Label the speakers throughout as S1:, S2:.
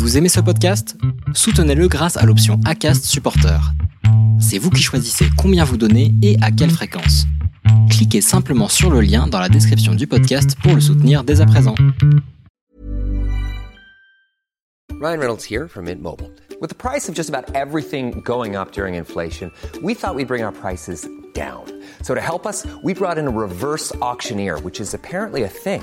S1: Vous aimez ce podcast? Soutenez-le grâce à l'option ACAST Supporter. C'est vous qui choisissez combien vous donnez et à quelle fréquence. Cliquez simplement sur le lien dans la description du podcast pour le soutenir dès à présent.
S2: Ryan Reynolds here from Mint Mobile. With the price of just about everything going up during inflation, we thought we'd bring our prices down. So to help us, we brought in a reverse auctioneer, which is apparently a thing.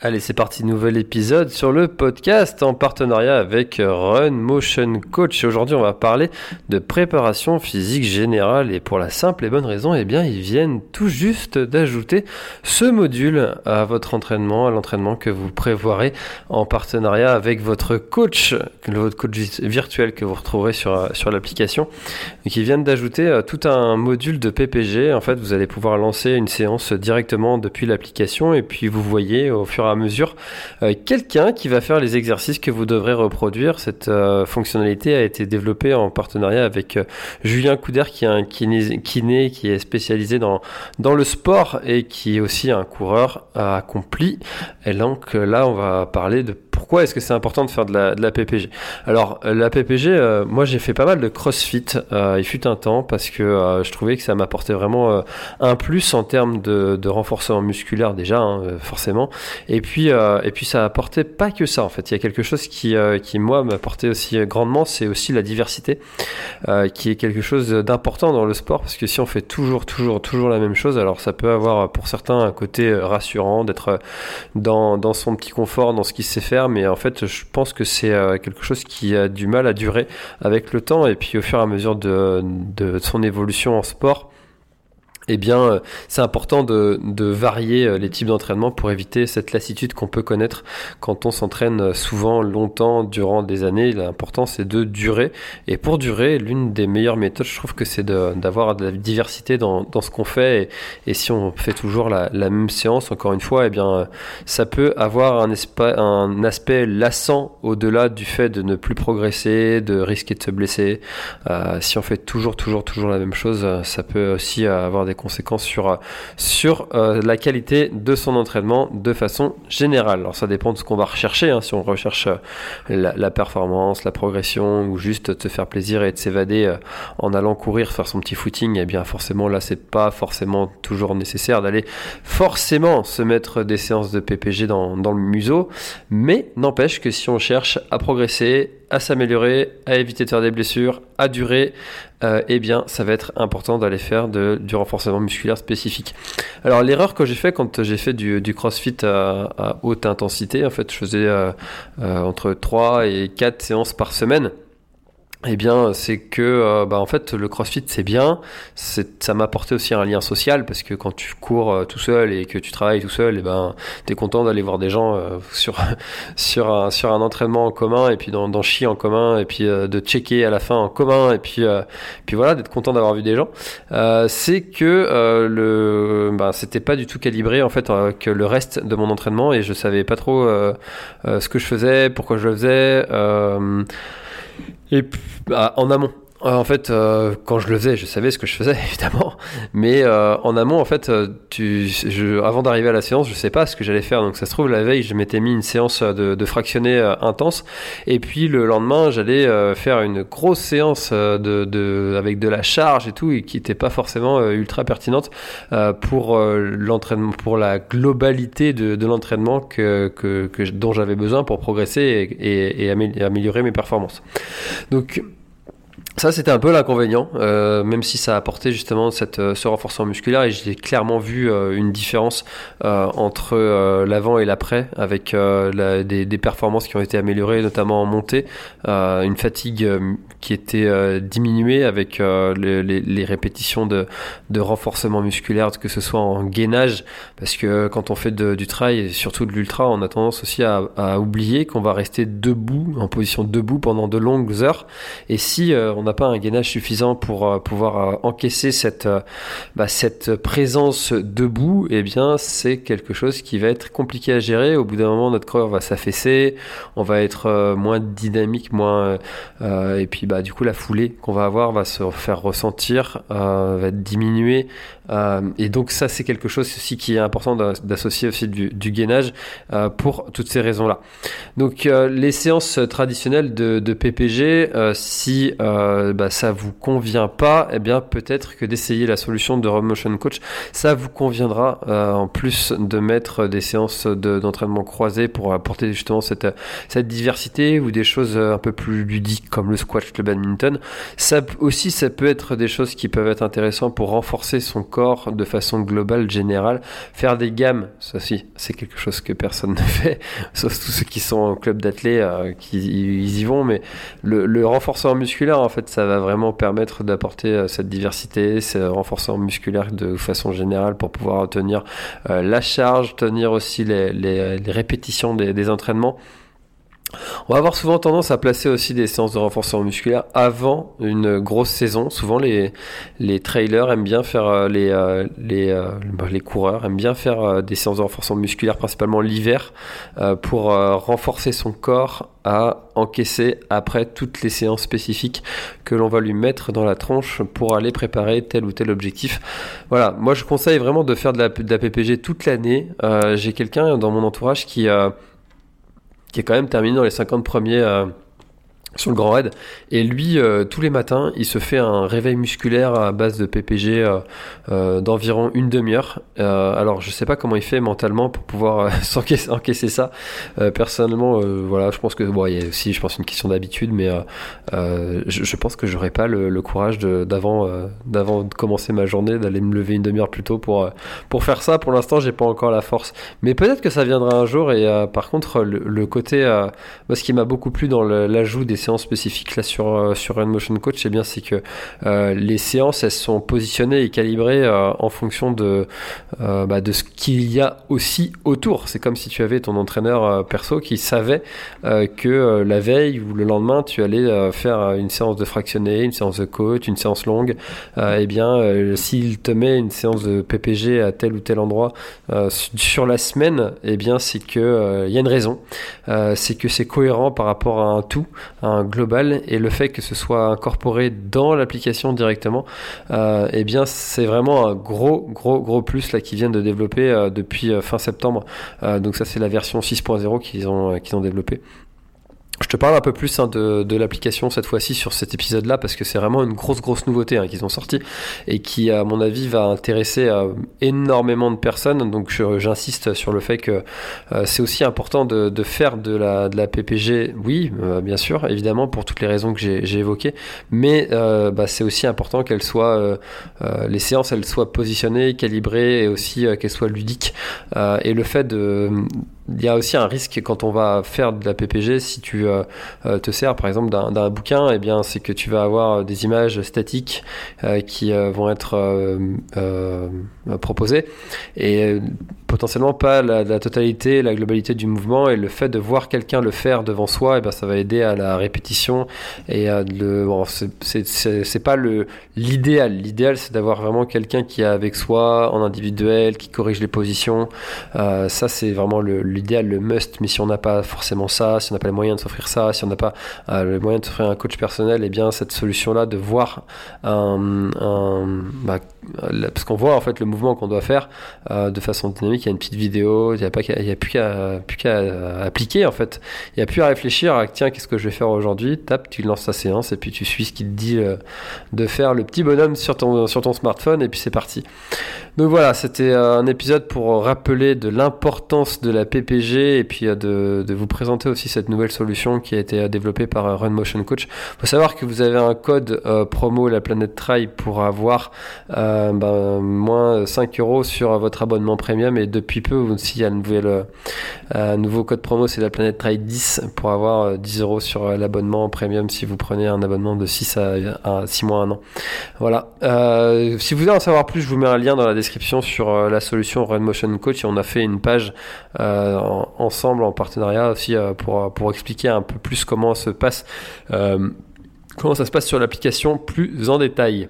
S3: Allez, c'est parti, nouvel épisode sur le podcast en partenariat avec Run Motion Coach. Aujourd'hui, on va parler de préparation physique générale et pour la simple et bonne raison, eh bien, ils viennent tout juste d'ajouter ce module à votre entraînement, à l'entraînement que vous prévoirez en partenariat avec votre coach, votre coach virtuel que vous retrouverez sur, sur l'application. Ils viennent d'ajouter euh, tout un module de PPG. En fait, vous allez pouvoir lancer une séance directement depuis l'application et puis vous voyez au fur et à mesure euh, quelqu'un qui va faire les exercices que vous devrez reproduire. Cette euh, fonctionnalité a été développée en partenariat avec euh, Julien Couder qui est un kiné, kiné, qui est spécialisé dans, dans le sport et qui est aussi un coureur accompli. Et donc là, on va parler de pourquoi est-ce que c'est important de faire de la, PPG Alors, la PPG, moi j'ai fait pas mal de crossfit, il fut un temps, parce que je trouvais que ça m'apportait vraiment un plus en termes de, de renforcement musculaire déjà, hein, forcément. Et puis, et puis ça apportait pas que ça en fait. Il y a quelque chose qui, qui moi m'apportait aussi grandement, c'est aussi la diversité, qui est quelque chose d'important dans le sport, parce que si on fait toujours, toujours, toujours la même chose, alors ça peut avoir pour certains un côté rassurant d'être dans, dans son petit confort, dans ce qu'il sait faire, mais en fait, je pense que c'est quelque chose qui a du mal à durer avec le temps. Et puis au fur et à mesure de, de son évolution en sport eh bien, c'est important de, varier les types d'entraînement pour éviter cette lassitude qu'on peut connaître quand on s'entraîne souvent longtemps durant des années. L'important, c'est de durer. Et pour durer, l'une des meilleures méthodes, je trouve que c'est d'avoir de, la diversité dans, ce qu'on fait. Et, si on fait toujours la, même séance, encore une fois, eh bien, ça peut avoir un, aspect lassant au-delà du fait de ne plus progresser, de risquer de se blesser. Euh, si on fait toujours, toujours, toujours la même chose, ça peut aussi avoir des conséquences sur, sur euh, la qualité de son entraînement de façon générale. Alors ça dépend de ce qu'on va rechercher, hein, si on recherche euh, la, performance, la progression ou juste te faire plaisir et de s'évader euh, en allant courir, faire son petit footing, et eh bien forcément là c'est pas forcément toujours nécessaire d'aller forcément se mettre des séances de PPG dans, dans le museau, mais n'empêche que si on cherche à progresser, à s'améliorer, à éviter de faire des blessures, à durer, euh, eh bien, ça va être important d'aller faire du renforcement musculaire spécifique. Alors, l'erreur que j'ai fait quand j'ai fait du, crossfit à, à, haute intensité, en fait, je faisais euh, euh, entre 3 et 4 séances par semaine. Eh bien, c'est que, euh, bah, en fait, le CrossFit c'est bien. Ça m'a apporté aussi un lien social parce que quand tu cours euh, tout seul et que tu travailles tout seul, eh ben, t'es content d'aller voir des gens euh, sur sur un sur un entraînement en commun et puis d'en chier en commun et puis de checker à la fin en commun et puis puis voilà, d'être content d'avoir vu des gens. c'est que le, bah, c'était pas du tout calibré en fait que le reste de mon entraînement et je savais pas trop ce que je faisais, pourquoi je le faisais. Et bah, en amont. En fait, euh, quand je le faisais, je savais ce que je faisais, évidemment. Mais euh, en amont, en fait, euh, tu, je, avant d'arriver à la séance, je sais pas ce que j'allais faire. Donc, ça se trouve, la veille, je m'étais mis une séance de, de fractionné intense. Et puis, le lendemain, j'allais faire une grosse séance de, de, avec de la charge et tout, et qui n'était pas forcément ultra pertinente pour l'entraînement, pour la globalité de, de l'entraînement que, que, que, dont j'avais besoin pour progresser et, et, et améliorer mes performances. Donc, ça, c'était un peu l'inconvénient, euh, même si ça a apporté justement cette, euh, ce renforcement musculaire et j'ai clairement vu euh, une différence entre l'avant et l'après avec des, performances qui ont été améliorées, notamment en montée, une fatigue qui était diminuée avec les, répétitions de, de, renforcement musculaire, que ce soit en gainage, parce que quand on fait du trail surtout de l'ultra, on a tendance aussi à, à oublier qu'on va rester debout, en position debout pendant de longues heures. Et si on n'a pas un gainage suffisant pour pouvoir encaisser cette, bah, cette présence debout, eh bien c'est quelque chose qui va être compliqué à gérer. Au bout d'un moment, notre corps va s'affaisser, on va être moins dynamique, moins et puis bah du coup la foulée qu'on va avoir va se faire ressentir, va être diminuée. et donc ça c'est quelque chose aussi qui est important d'associer aussi du, gainage pour toutes ces raisons-là. Donc les séances traditionnelles de PPG, si bah, ça vous convient pas, eh bien peut-être que d'essayer la solution de Motion Coach, ça vous conviendra euh, en plus de mettre des séances d'entraînement croisées pour apporter justement cette, cette diversité ou des choses un peu plus ludiques comme le squash, le badminton. Ça aussi, ça peut être des choses qui peuvent être intéressantes pour renforcer son corps de façon globale, générale. Faire des gammes, ça aussi, c'est quelque chose que personne ne fait, sauf tous ceux qui sont en club d'athlètes, euh, qui ils y vont, mais le, le renforcement musculaire, en fait, ça va vraiment permettre d'apporter euh, cette diversité, ce renforcement musculaire de façon générale pour pouvoir tenir euh, la charge, tenir aussi les, répétitions des entraînements. On va avoir souvent tendance à placer aussi des séances de renforcement musculaire avant une grosse saison. Souvent, les, trailers aiment bien faire, euh, les, euh, euh, bah, les coureurs aiment bien faire des séances de renforcement musculaire, principalement l'hiver, pour renforcer son corps à encaisser après toutes les séances spécifiques que l'on va lui mettre dans la tronche pour aller préparer tel ou tel objectif. Voilà, moi je conseille vraiment de faire de la, de la PPG toute l'année. J'ai quelqu'un dans mon entourage qui qui est quand même terminé dans les 50 premiers euh, sur le Grand Raid. Et lui, euh, tous les matins, il se fait un réveil musculaire à base de PPG euh, euh, d'environ une demi-heure. alors, je sais pas comment il fait mentalement pour pouvoir encaisser, encaisser, ça. personnellement, voilà, je pense que bon, il y a aussi, je pense, une question d'habitude, mais je, pense que j'aurais pas le, courage d'avant, d'avant de commencer ma journée, d'aller me lever une demi-heure plus tôt pour pour faire ça. Pour l'instant, j'ai pas encore la force, mais peut-être que ça viendra un jour. Et par contre, le, côté, ce qui m'a beaucoup plu dans l'ajout des séances spécifiques là sur euh, sur Motion Coach, c'est bien c'est que euh, les séances elles sont positionnées et calibrées euh, en fonction de bah, de ce qu'il y a aussi autour. C'est comme si tu avais ton entraîneur perso qui savait que la veille ou le lendemain tu allais faire une séance de fractionné, une séance de coach, une séance longue. et eh bien, s'il te met une séance de PPG à tel ou tel endroit sur la semaine, eh bien c'est que il y a une raison. c'est que c'est cohérent par rapport à un tout, global et le fait que ce soit incorporé dans l'application directement, euh, eh bien c'est vraiment un gros gros gros plus là qui viennent de développer euh, depuis euh, fin septembre. donc ça c'est la version 6.0 qu'ils ont qu'ils ont développé. Je te parle un peu plus hein, de, de l'application cette fois-ci sur cet épisode-là parce que c'est vraiment une grosse grosse nouveauté hein, qu'ils ont sorti et qui à mon avis va intéresser euh, énormément de personnes. Donc j'insiste sur le fait que euh, c'est aussi important de, de, faire de la, de la PPG, oui euh, bien sûr évidemment pour toutes les raisons que j'ai évoquées, mais bah, c'est aussi important qu'elle soit les séances elles soient positionnées, calibrées et aussi qu'elles soient ludiques. et le fait de il y a aussi un risque quand on va faire de la PPG, si tu euh, euh, te sers par exemple d'un bouquin, eh bien c'est que tu vas avoir des images statiques euh, qui vont être proposées et potentiellement pas la, totalité, la globalité du mouvement et le fait de voir quelqu'un le faire devant soi, eh ben ça va aider à la répétition et à le. C'est pas le l'idéal. L'idéal c'est d'avoir vraiment quelqu'un qui est avec soi en individuel, qui corrige les positions. Ça c'est vraiment l'idéal, le, must. Mais si on n'a pas forcément ça, si on n'a pas les moyens de s'offrir ça, si on n'a pas euh, le moyen de s'offrir un coach personnel, eh bien cette solution là de voir un, bah, parce qu'on voit en fait le mouvement qu'on doit faire euh, de façon dynamique. Il y a une petite vidéo, il n'y a a plus qu'à, qu'à appliquer en fait. Il n'y a plus à réfléchir à tiens qu'est-ce que je vais faire aujourd'hui? Tape, tu lances ta séance et puis tu suis ce qui te dit euh, de faire le petit bonhomme sur ton sur ton smartphone et puis c'est parti. Donc voilà, c'était euh, un épisode pour rappeler de l'importance de la Et puis de, de, vous présenter aussi cette nouvelle solution qui a été développée par Run Motion Coach. Faut savoir que vous avez un code promo la planète Try pour avoir euh, ben, moins 5 euros sur votre abonnement premium. Et depuis peu aussi, il y a euh, un nouveau code promo, c'est la planète Trade 10 pour avoir 10 euh, euros sur l'abonnement premium si vous prenez un abonnement de 6 à, 6 mois, un an. Voilà. si vous voulez en savoir plus, je vous mets un lien dans la description sur la solution Run Motion Coach. Et on a fait une page ensemble en partenariat aussi pour, pour expliquer un peu plus comment se passe comment ça se passe sur l'application plus en détail.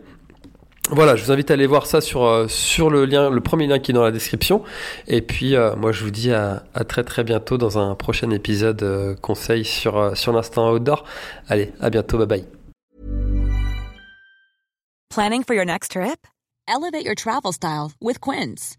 S3: Voilà, je vous invite à aller voir ça sur, euh, sur le lien, le premier lien qui est dans la description. Et puis, euh, moi, je vous dis à, très très bientôt dans un prochain épisode euh, conseil sur, euh, sur l'instant outdoor. Allez, à bientôt, bye bye.
S4: Planning for your next trip? Elevate your travel style with Quince.